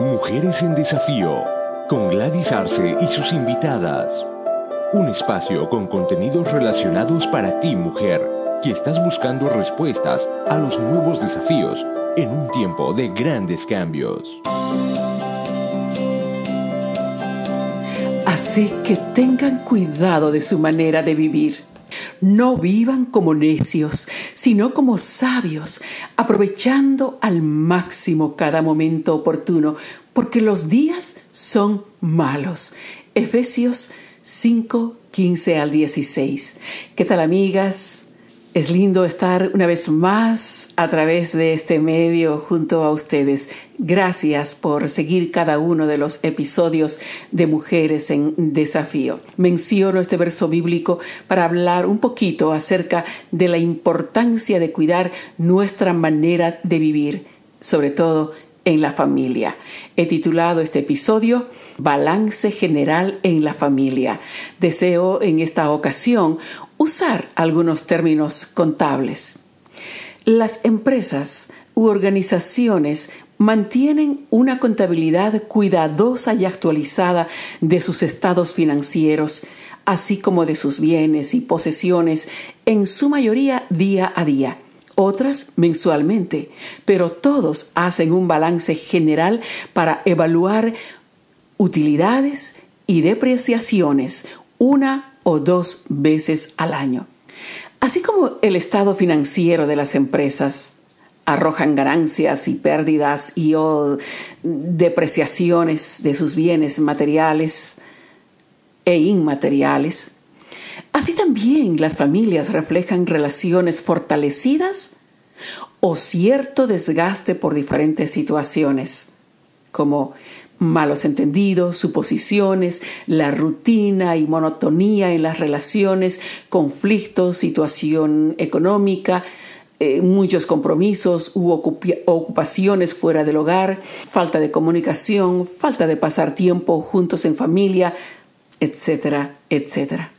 Mujeres en Desafío, con Gladys Arce y sus invitadas. Un espacio con contenidos relacionados para ti, mujer, que estás buscando respuestas a los nuevos desafíos en un tiempo de grandes cambios. Así que tengan cuidado de su manera de vivir. No vivan como necios, sino como sabios, aprovechando al máximo cada momento oportuno, porque los días son malos. Efesios 5, 15 al 16. ¿Qué tal amigas? Es lindo estar una vez más a través de este medio junto a ustedes. Gracias por seguir cada uno de los episodios de Mujeres en Desafío. Menciono este verso bíblico para hablar un poquito acerca de la importancia de cuidar nuestra manera de vivir, sobre todo en la familia. He titulado este episodio Balance General en la Familia. Deseo en esta ocasión usar algunos términos contables. Las empresas u organizaciones mantienen una contabilidad cuidadosa y actualizada de sus estados financieros, así como de sus bienes y posesiones, en su mayoría día a día otras mensualmente, pero todos hacen un balance general para evaluar utilidades y depreciaciones una o dos veces al año. Así como el estado financiero de las empresas arrojan ganancias y pérdidas y o depreciaciones de sus bienes materiales e inmateriales, Así también las familias reflejan relaciones fortalecidas o cierto desgaste por diferentes situaciones, como malos entendidos, suposiciones, la rutina y monotonía en las relaciones, conflictos, situación económica, eh, muchos compromisos u ocupaciones fuera del hogar, falta de comunicación, falta de pasar tiempo juntos en familia, etcétera, etcétera.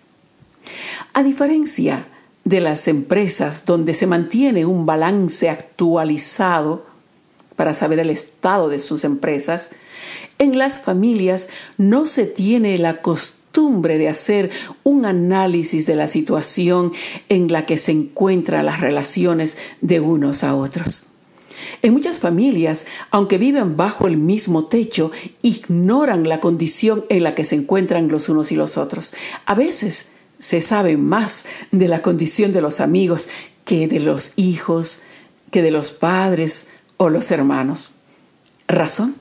A diferencia de las empresas donde se mantiene un balance actualizado para saber el estado de sus empresas, en las familias no se tiene la costumbre de hacer un análisis de la situación en la que se encuentran las relaciones de unos a otros. En muchas familias, aunque viven bajo el mismo techo, ignoran la condición en la que se encuentran los unos y los otros. A veces se sabe más de la condición de los amigos que de los hijos, que de los padres o los hermanos. ¿Razón?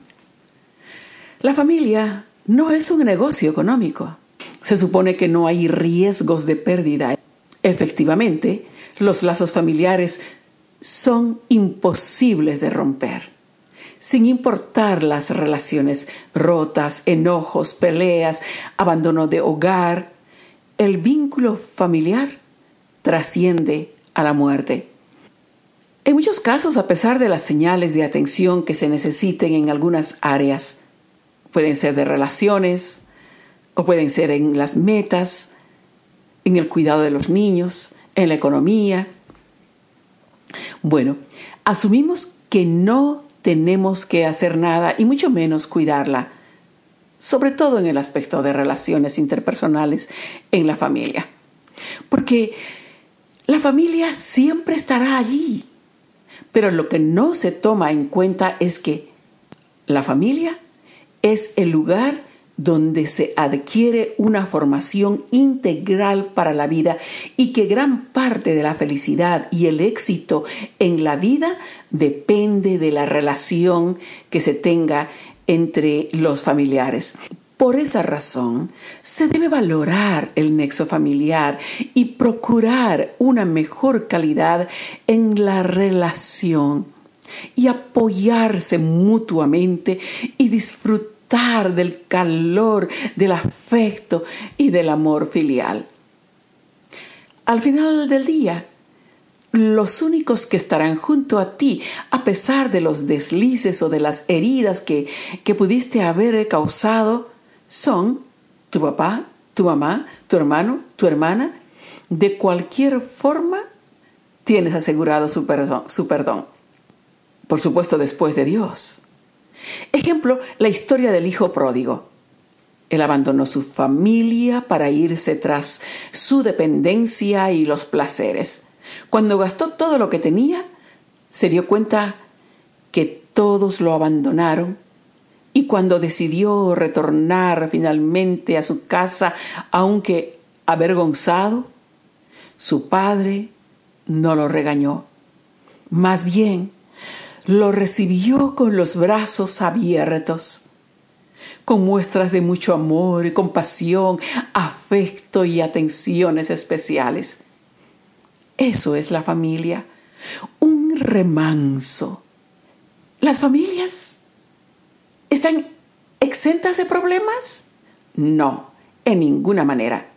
La familia no es un negocio económico. Se supone que no hay riesgos de pérdida. Efectivamente, los lazos familiares son imposibles de romper, sin importar las relaciones rotas, enojos, peleas, abandono de hogar, el vínculo familiar trasciende a la muerte. En muchos casos, a pesar de las señales de atención que se necesiten en algunas áreas, pueden ser de relaciones o pueden ser en las metas, en el cuidado de los niños, en la economía. Bueno, asumimos que no tenemos que hacer nada y mucho menos cuidarla sobre todo en el aspecto de relaciones interpersonales en la familia. Porque la familia siempre estará allí, pero lo que no se toma en cuenta es que la familia es el lugar donde se adquiere una formación integral para la vida y que gran parte de la felicidad y el éxito en la vida depende de la relación que se tenga entre los familiares. Por esa razón, se debe valorar el nexo familiar y procurar una mejor calidad en la relación y apoyarse mutuamente y disfrutar del calor, del afecto y del amor filial. Al final del día, los únicos que estarán junto a ti, a pesar de los deslices o de las heridas que, que pudiste haber causado, son tu papá, tu mamá, tu hermano, tu hermana. De cualquier forma, tienes asegurado su perdón, su perdón. Por supuesto, después de Dios. Ejemplo, la historia del hijo pródigo. Él abandonó su familia para irse tras su dependencia y los placeres. Cuando gastó todo lo que tenía, se dio cuenta que todos lo abandonaron y cuando decidió retornar finalmente a su casa, aunque avergonzado, su padre no lo regañó. Más bien, lo recibió con los brazos abiertos, con muestras de mucho amor y compasión, afecto y atenciones especiales. Eso es la familia, un remanso. Las familias ¿Están exentas de problemas? No, en ninguna manera.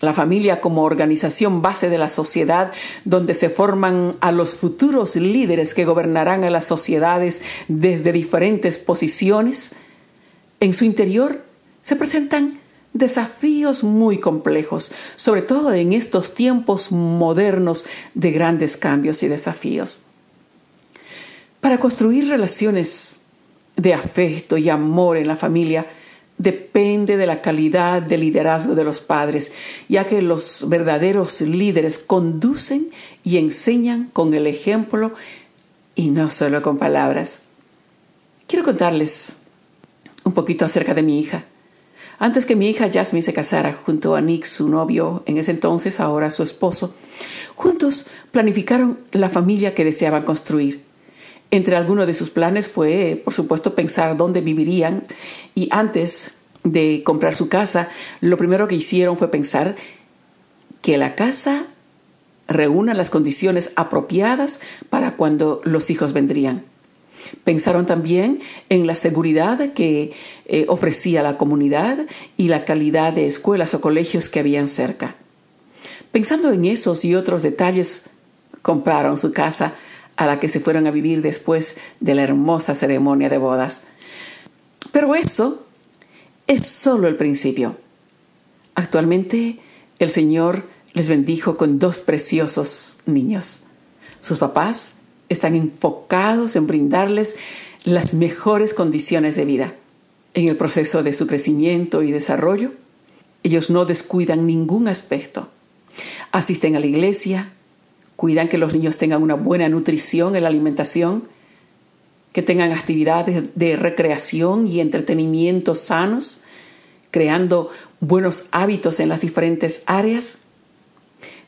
La familia como organización base de la sociedad donde se forman a los futuros líderes que gobernarán a las sociedades desde diferentes posiciones, en su interior se presentan desafíos muy complejos, sobre todo en estos tiempos modernos de grandes cambios y desafíos. Para construir relaciones de afecto y amor en la familia depende de la calidad de liderazgo de los padres, ya que los verdaderos líderes conducen y enseñan con el ejemplo y no solo con palabras. Quiero contarles un poquito acerca de mi hija. Antes que mi hija Jasmine se casara junto a Nick, su novio, en ese entonces ahora su esposo, juntos planificaron la familia que deseaban construir. Entre algunos de sus planes fue, por supuesto, pensar dónde vivirían y antes de comprar su casa, lo primero que hicieron fue pensar que la casa reúna las condiciones apropiadas para cuando los hijos vendrían. Pensaron también en la seguridad que eh, ofrecía la comunidad y la calidad de escuelas o colegios que habían cerca. Pensando en esos y otros detalles, compraron su casa a la que se fueron a vivir después de la hermosa ceremonia de bodas. Pero eso es solo el principio. Actualmente el Señor les bendijo con dos preciosos niños. Sus papás están enfocados en brindarles las mejores condiciones de vida. En el proceso de su crecimiento y desarrollo, ellos no descuidan ningún aspecto. Asisten a la iglesia, cuidan que los niños tengan una buena nutrición en la alimentación, que tengan actividades de recreación y entretenimiento sanos, creando buenos hábitos en las diferentes áreas.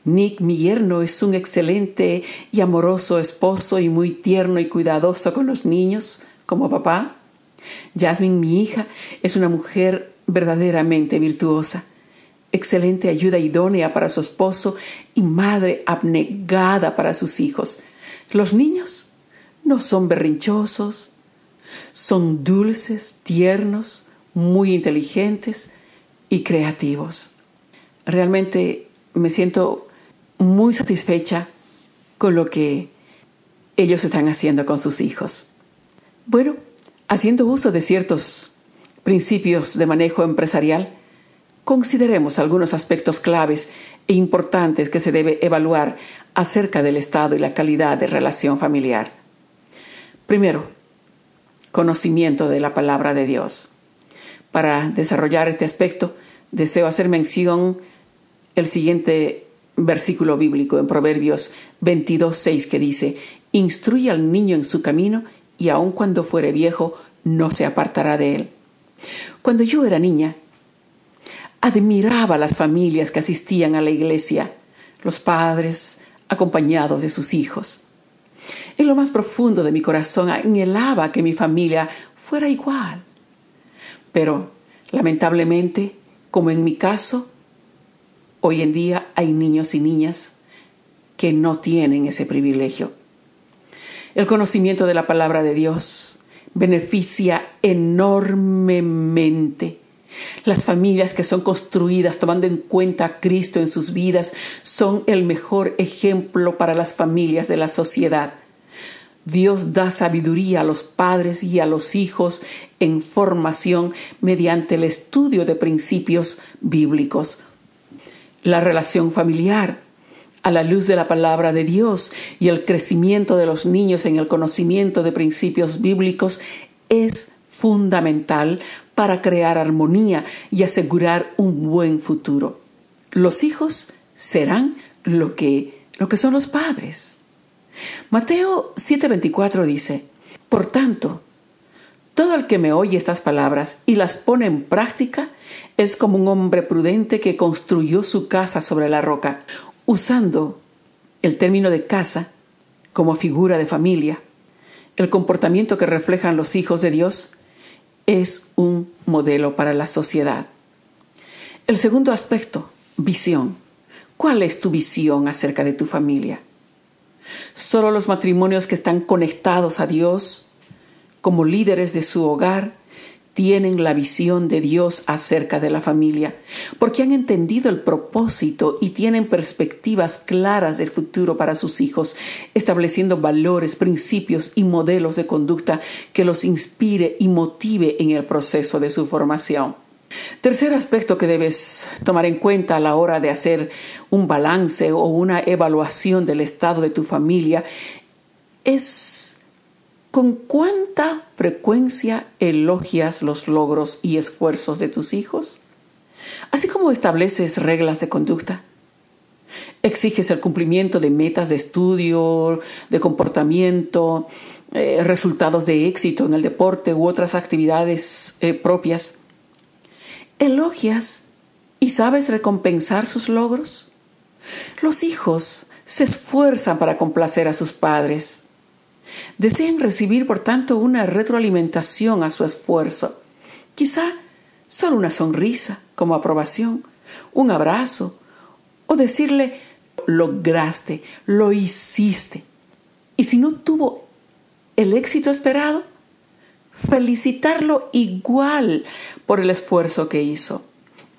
Nick, mi yerno, es un excelente y amoroso esposo y muy tierno y cuidadoso con los niños, como papá. Jasmine, mi hija, es una mujer verdaderamente virtuosa excelente ayuda idónea para su esposo y madre abnegada para sus hijos. Los niños no son berrinchosos, son dulces, tiernos, muy inteligentes y creativos. Realmente me siento muy satisfecha con lo que ellos están haciendo con sus hijos. Bueno, haciendo uso de ciertos principios de manejo empresarial, Consideremos algunos aspectos claves e importantes que se debe evaluar acerca del estado y la calidad de relación familiar. Primero, conocimiento de la palabra de Dios. Para desarrollar este aspecto, deseo hacer mención el siguiente versículo bíblico en Proverbios 22.6 que dice, Instruye al niño en su camino y aun cuando fuere viejo no se apartará de él. Cuando yo era niña, admiraba las familias que asistían a la iglesia, los padres acompañados de sus hijos. En lo más profundo de mi corazón anhelaba que mi familia fuera igual. Pero, lamentablemente, como en mi caso, hoy en día hay niños y niñas que no tienen ese privilegio. El conocimiento de la palabra de Dios beneficia enormemente las familias que son construidas tomando en cuenta a Cristo en sus vidas son el mejor ejemplo para las familias de la sociedad. Dios da sabiduría a los padres y a los hijos en formación mediante el estudio de principios bíblicos. La relación familiar, a la luz de la palabra de Dios y el crecimiento de los niños en el conocimiento de principios bíblicos es fundamental para crear armonía y asegurar un buen futuro. Los hijos serán lo que, lo que son los padres. Mateo 7:24 dice, Por tanto, todo el que me oye estas palabras y las pone en práctica es como un hombre prudente que construyó su casa sobre la roca, usando el término de casa como figura de familia. El comportamiento que reflejan los hijos de Dios es un modelo para la sociedad. El segundo aspecto, visión. ¿Cuál es tu visión acerca de tu familia? Solo los matrimonios que están conectados a Dios como líderes de su hogar tienen la visión de Dios acerca de la familia, porque han entendido el propósito y tienen perspectivas claras del futuro para sus hijos, estableciendo valores, principios y modelos de conducta que los inspire y motive en el proceso de su formación. Tercer aspecto que debes tomar en cuenta a la hora de hacer un balance o una evaluación del estado de tu familia es ¿Con cuánta frecuencia elogias los logros y esfuerzos de tus hijos? Así como estableces reglas de conducta. Exiges el cumplimiento de metas de estudio, de comportamiento, eh, resultados de éxito en el deporte u otras actividades eh, propias. ¿Elogias y sabes recompensar sus logros? Los hijos se esfuerzan para complacer a sus padres Desean recibir, por tanto, una retroalimentación a su esfuerzo. Quizá solo una sonrisa como aprobación, un abrazo, o decirle, lograste, lo hiciste. Y si no tuvo el éxito esperado, felicitarlo igual por el esfuerzo que hizo.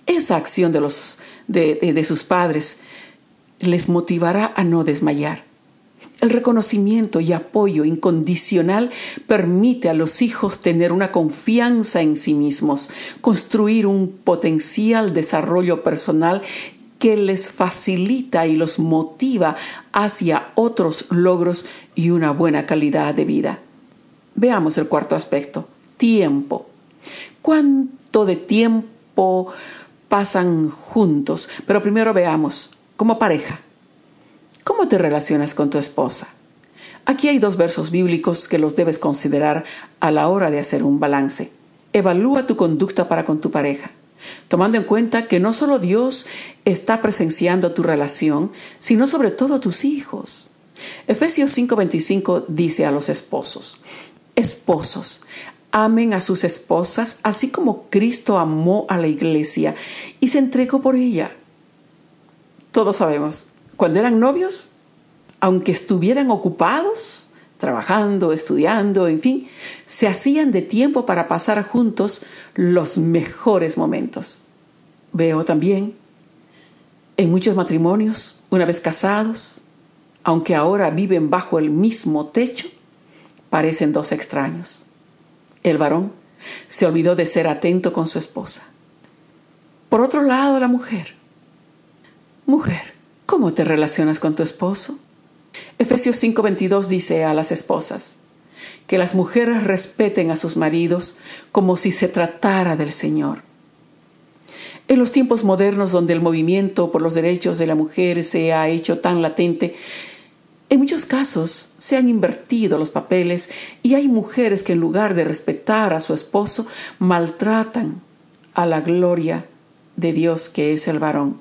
Esa acción de, los, de, de sus padres les motivará a no desmayar. El reconocimiento y apoyo incondicional permite a los hijos tener una confianza en sí mismos, construir un potencial desarrollo personal que les facilita y los motiva hacia otros logros y una buena calidad de vida. Veamos el cuarto aspecto, tiempo. ¿Cuánto de tiempo pasan juntos? Pero primero veamos, como pareja, ¿Cómo te relacionas con tu esposa? Aquí hay dos versos bíblicos que los debes considerar a la hora de hacer un balance. Evalúa tu conducta para con tu pareja, tomando en cuenta que no solo Dios está presenciando tu relación, sino sobre todo tus hijos. Efesios 5:25 dice a los esposos, Esposos, amen a sus esposas así como Cristo amó a la iglesia y se entregó por ella. Todos sabemos cuando eran novios, aunque estuvieran ocupados, trabajando, estudiando, en fin, se hacían de tiempo para pasar juntos los mejores momentos. Veo también en muchos matrimonios, una vez casados, aunque ahora viven bajo el mismo techo, parecen dos extraños. El varón se olvidó de ser atento con su esposa. Por otro lado, la mujer. Mujer, ¿Cómo te relacionas con tu esposo? Efesios 5:22 dice a las esposas, que las mujeres respeten a sus maridos como si se tratara del Señor. En los tiempos modernos donde el movimiento por los derechos de la mujer se ha hecho tan latente, en muchos casos se han invertido los papeles y hay mujeres que en lugar de respetar a su esposo maltratan a la gloria de Dios que es el varón.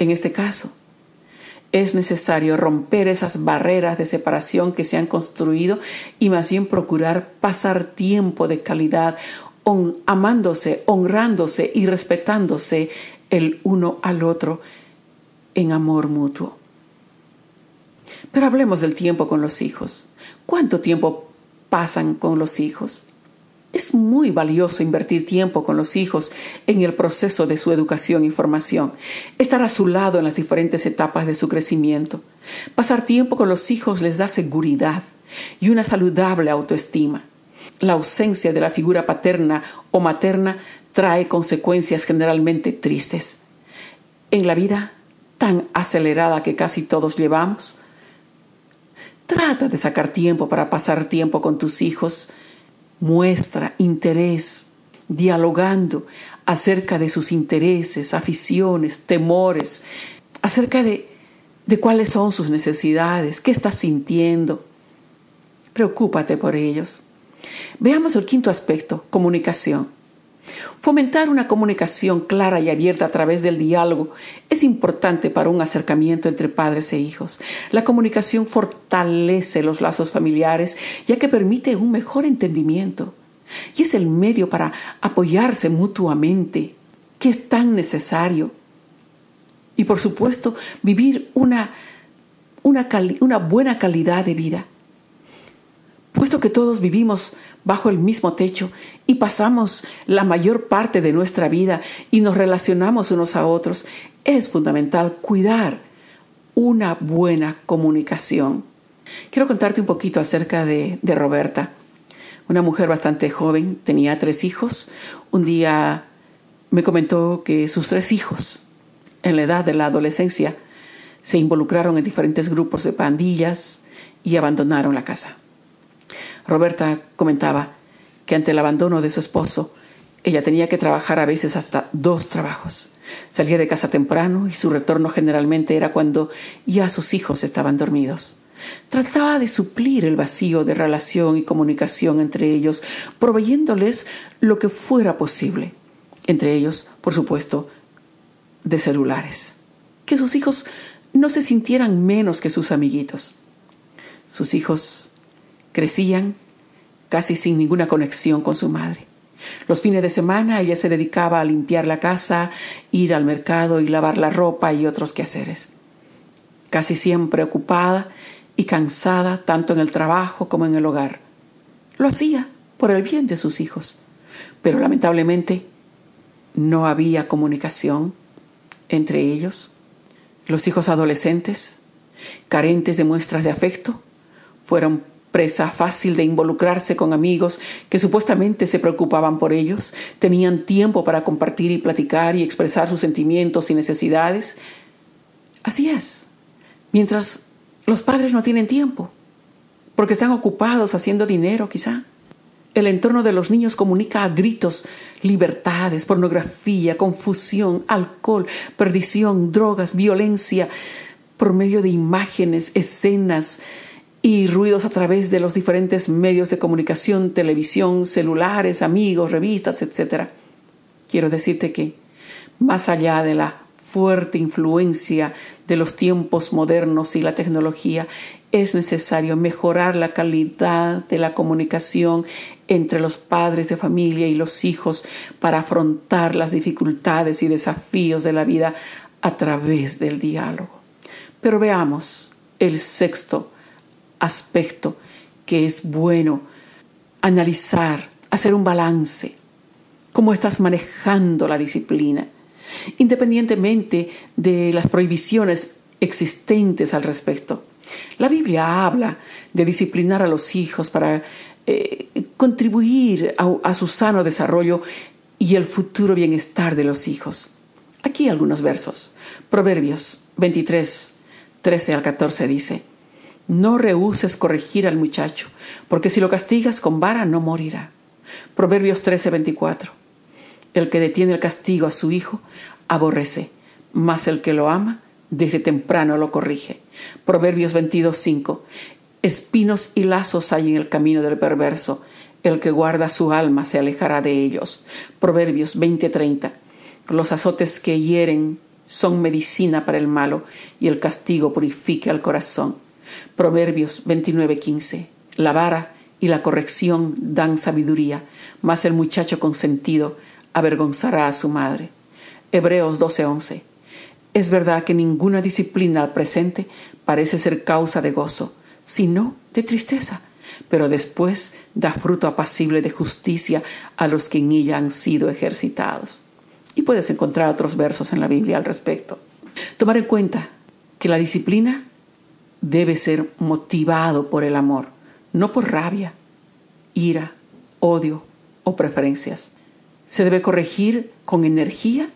En este caso, es necesario romper esas barreras de separación que se han construido y más bien procurar pasar tiempo de calidad amándose, honrándose y respetándose el uno al otro en amor mutuo. Pero hablemos del tiempo con los hijos. ¿Cuánto tiempo pasan con los hijos? Es muy valioso invertir tiempo con los hijos en el proceso de su educación y formación, estar a su lado en las diferentes etapas de su crecimiento. Pasar tiempo con los hijos les da seguridad y una saludable autoestima. La ausencia de la figura paterna o materna trae consecuencias generalmente tristes. En la vida tan acelerada que casi todos llevamos, trata de sacar tiempo para pasar tiempo con tus hijos muestra interés, dialogando acerca de sus intereses, aficiones, temores, acerca de, de cuáles son sus necesidades, qué está sintiendo. Preocúpate por ellos. Veamos el quinto aspecto, comunicación. Fomentar una comunicación clara y abierta a través del diálogo es importante para un acercamiento entre padres e hijos. La comunicación fortalece los lazos familiares ya que permite un mejor entendimiento y es el medio para apoyarse mutuamente, que es tan necesario. Y por supuesto, vivir una, una, buena calidad de vida. Puesto que todos vivimos bajo el mismo techo y pasamos la mayor parte de nuestra vida y nos relacionamos unos a otros, es fundamental cuidar una buena comunicación. Quiero contarte un poquito acerca de, de Roberta, una mujer bastante joven, tenía tres hijos. Un día me comentó que sus tres hijos, en la edad de la adolescencia, se involucraron en diferentes grupos de pandillas y abandonaron la casa. Roberta comentaba que ante el abandono de su esposo, ella tenía que trabajar a veces hasta dos trabajos. Salía de casa temprano y su retorno generalmente era cuando ya sus hijos estaban dormidos. Trataba de suplir el vacío de relación y comunicación entre ellos, proveyéndoles lo que fuera posible. Entre ellos, por supuesto, de celulares. Que sus hijos no se sintieran menos que sus amiguitos. Sus hijos Crecían casi sin ninguna conexión con su madre. Los fines de semana ella se dedicaba a limpiar la casa, ir al mercado y lavar la ropa y otros quehaceres. Casi siempre ocupada y cansada tanto en el trabajo como en el hogar. Lo hacía por el bien de sus hijos, pero lamentablemente no había comunicación entre ellos. Los hijos adolescentes, carentes de muestras de afecto, fueron presa fácil de involucrarse con amigos que supuestamente se preocupaban por ellos, tenían tiempo para compartir y platicar y expresar sus sentimientos y necesidades. Así es, mientras los padres no tienen tiempo, porque están ocupados haciendo dinero quizá. El entorno de los niños comunica a gritos libertades, pornografía, confusión, alcohol, perdición, drogas, violencia, por medio de imágenes, escenas, y ruidos a través de los diferentes medios de comunicación, televisión, celulares, amigos, revistas, etc. Quiero decirte que, más allá de la fuerte influencia de los tiempos modernos y la tecnología, es necesario mejorar la calidad de la comunicación entre los padres de familia y los hijos para afrontar las dificultades y desafíos de la vida a través del diálogo. Pero veamos el sexto aspecto que es bueno analizar, hacer un balance, cómo estás manejando la disciplina, independientemente de las prohibiciones existentes al respecto. La Biblia habla de disciplinar a los hijos para eh, contribuir a, a su sano desarrollo y el futuro bienestar de los hijos. Aquí algunos versos. Proverbios 23, 13 al 14 dice, no rehuses corregir al muchacho, porque si lo castigas con vara no morirá. Proverbios 13:24. El que detiene el castigo a su hijo aborrece, mas el que lo ama desde temprano lo corrige. Proverbios 22:5. Espinos y lazos hay en el camino del perverso, el que guarda su alma se alejará de ellos. Proverbios 20:30. Los azotes que hieren son medicina para el malo y el castigo purifica el corazón. Proverbios 29:15. La vara y la corrección dan sabiduría, mas el muchacho consentido avergonzará a su madre. Hebreos 12:11. Es verdad que ninguna disciplina al presente parece ser causa de gozo, sino de tristeza, pero después da fruto apacible de justicia a los que en ella han sido ejercitados. Y puedes encontrar otros versos en la Biblia al respecto. Tomar en cuenta que la disciplina debe ser motivado por el amor, no por rabia, ira, odio o preferencias. Se debe corregir con energía,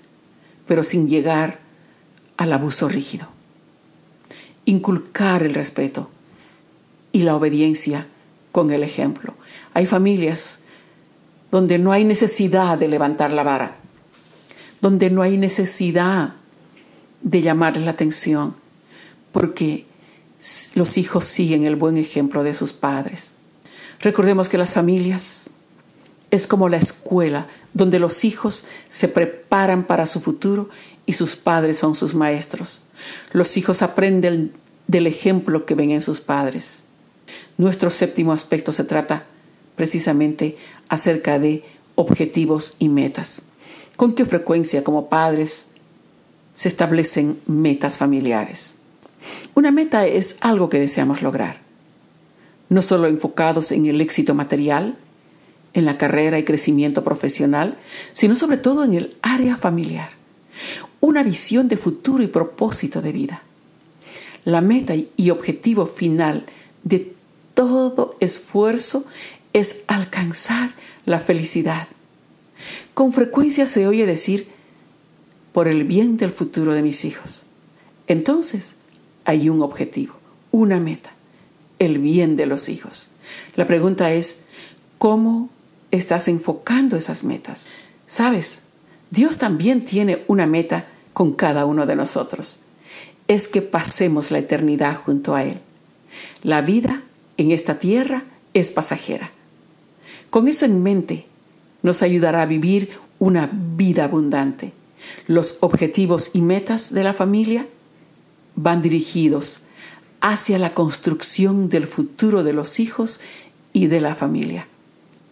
pero sin llegar al abuso rígido. Inculcar el respeto y la obediencia con el ejemplo. Hay familias donde no hay necesidad de levantar la vara, donde no hay necesidad de llamarles la atención, porque los hijos siguen el buen ejemplo de sus padres. Recordemos que las familias es como la escuela donde los hijos se preparan para su futuro y sus padres son sus maestros. Los hijos aprenden del ejemplo que ven en sus padres. Nuestro séptimo aspecto se trata precisamente acerca de objetivos y metas. ¿Con qué frecuencia como padres se establecen metas familiares? Una meta es algo que deseamos lograr, no solo enfocados en el éxito material, en la carrera y crecimiento profesional, sino sobre todo en el área familiar. Una visión de futuro y propósito de vida. La meta y objetivo final de todo esfuerzo es alcanzar la felicidad. Con frecuencia se oye decir, por el bien del futuro de mis hijos. Entonces, hay un objetivo, una meta, el bien de los hijos. La pregunta es, ¿cómo estás enfocando esas metas? Sabes, Dios también tiene una meta con cada uno de nosotros. Es que pasemos la eternidad junto a Él. La vida en esta tierra es pasajera. Con eso en mente, nos ayudará a vivir una vida abundante. Los objetivos y metas de la familia van dirigidos hacia la construcción del futuro de los hijos y de la familia,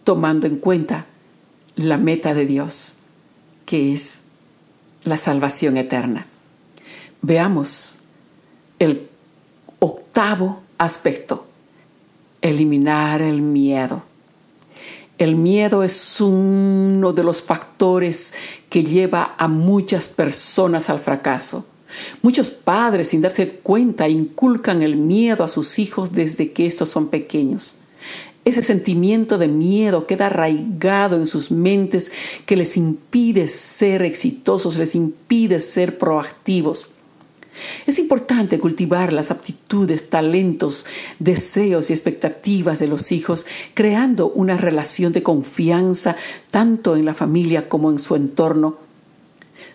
tomando en cuenta la meta de Dios, que es la salvación eterna. Veamos el octavo aspecto, eliminar el miedo. El miedo es uno de los factores que lleva a muchas personas al fracaso. Muchos padres, sin darse cuenta, inculcan el miedo a sus hijos desde que estos son pequeños. Ese sentimiento de miedo queda arraigado en sus mentes que les impide ser exitosos, les impide ser proactivos. Es importante cultivar las aptitudes, talentos, deseos y expectativas de los hijos, creando una relación de confianza tanto en la familia como en su entorno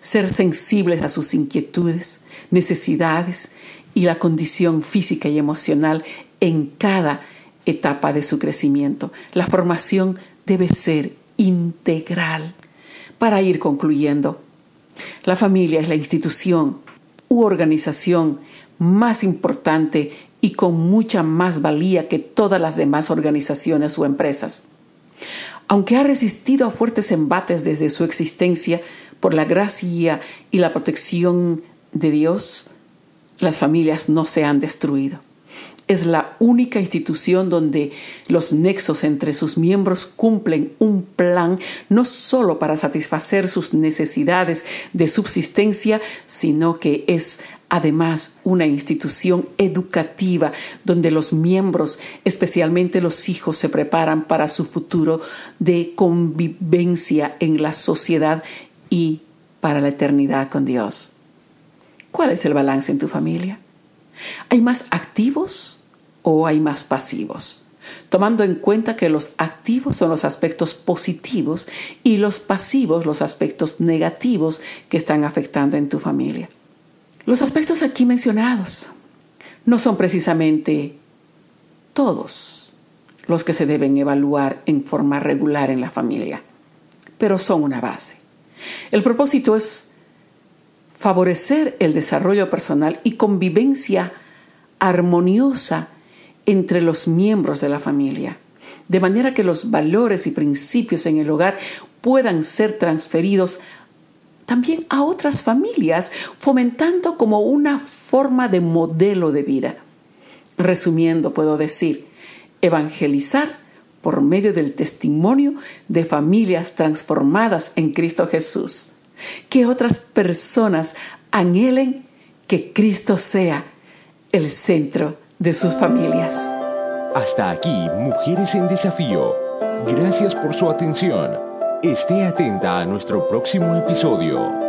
ser sensibles a sus inquietudes, necesidades y la condición física y emocional en cada etapa de su crecimiento. La formación debe ser integral. Para ir concluyendo, la familia es la institución u organización más importante y con mucha más valía que todas las demás organizaciones o empresas. Aunque ha resistido a fuertes embates desde su existencia, por la gracia y la protección de Dios, las familias no se han destruido. Es la única institución donde los nexos entre sus miembros cumplen un plan no solo para satisfacer sus necesidades de subsistencia, sino que es además una institución educativa donde los miembros, especialmente los hijos, se preparan para su futuro de convivencia en la sociedad y para la eternidad con Dios. ¿Cuál es el balance en tu familia? ¿Hay más activos o hay más pasivos? Tomando en cuenta que los activos son los aspectos positivos y los pasivos los aspectos negativos que están afectando en tu familia. Los aspectos aquí mencionados no son precisamente todos los que se deben evaluar en forma regular en la familia, pero son una base. El propósito es favorecer el desarrollo personal y convivencia armoniosa entre los miembros de la familia, de manera que los valores y principios en el hogar puedan ser transferidos también a otras familias, fomentando como una forma de modelo de vida. Resumiendo, puedo decir, evangelizar por medio del testimonio de familias transformadas en Cristo Jesús. Que otras personas anhelen que Cristo sea el centro de sus familias. Hasta aquí, Mujeres en Desafío. Gracias por su atención. Esté atenta a nuestro próximo episodio.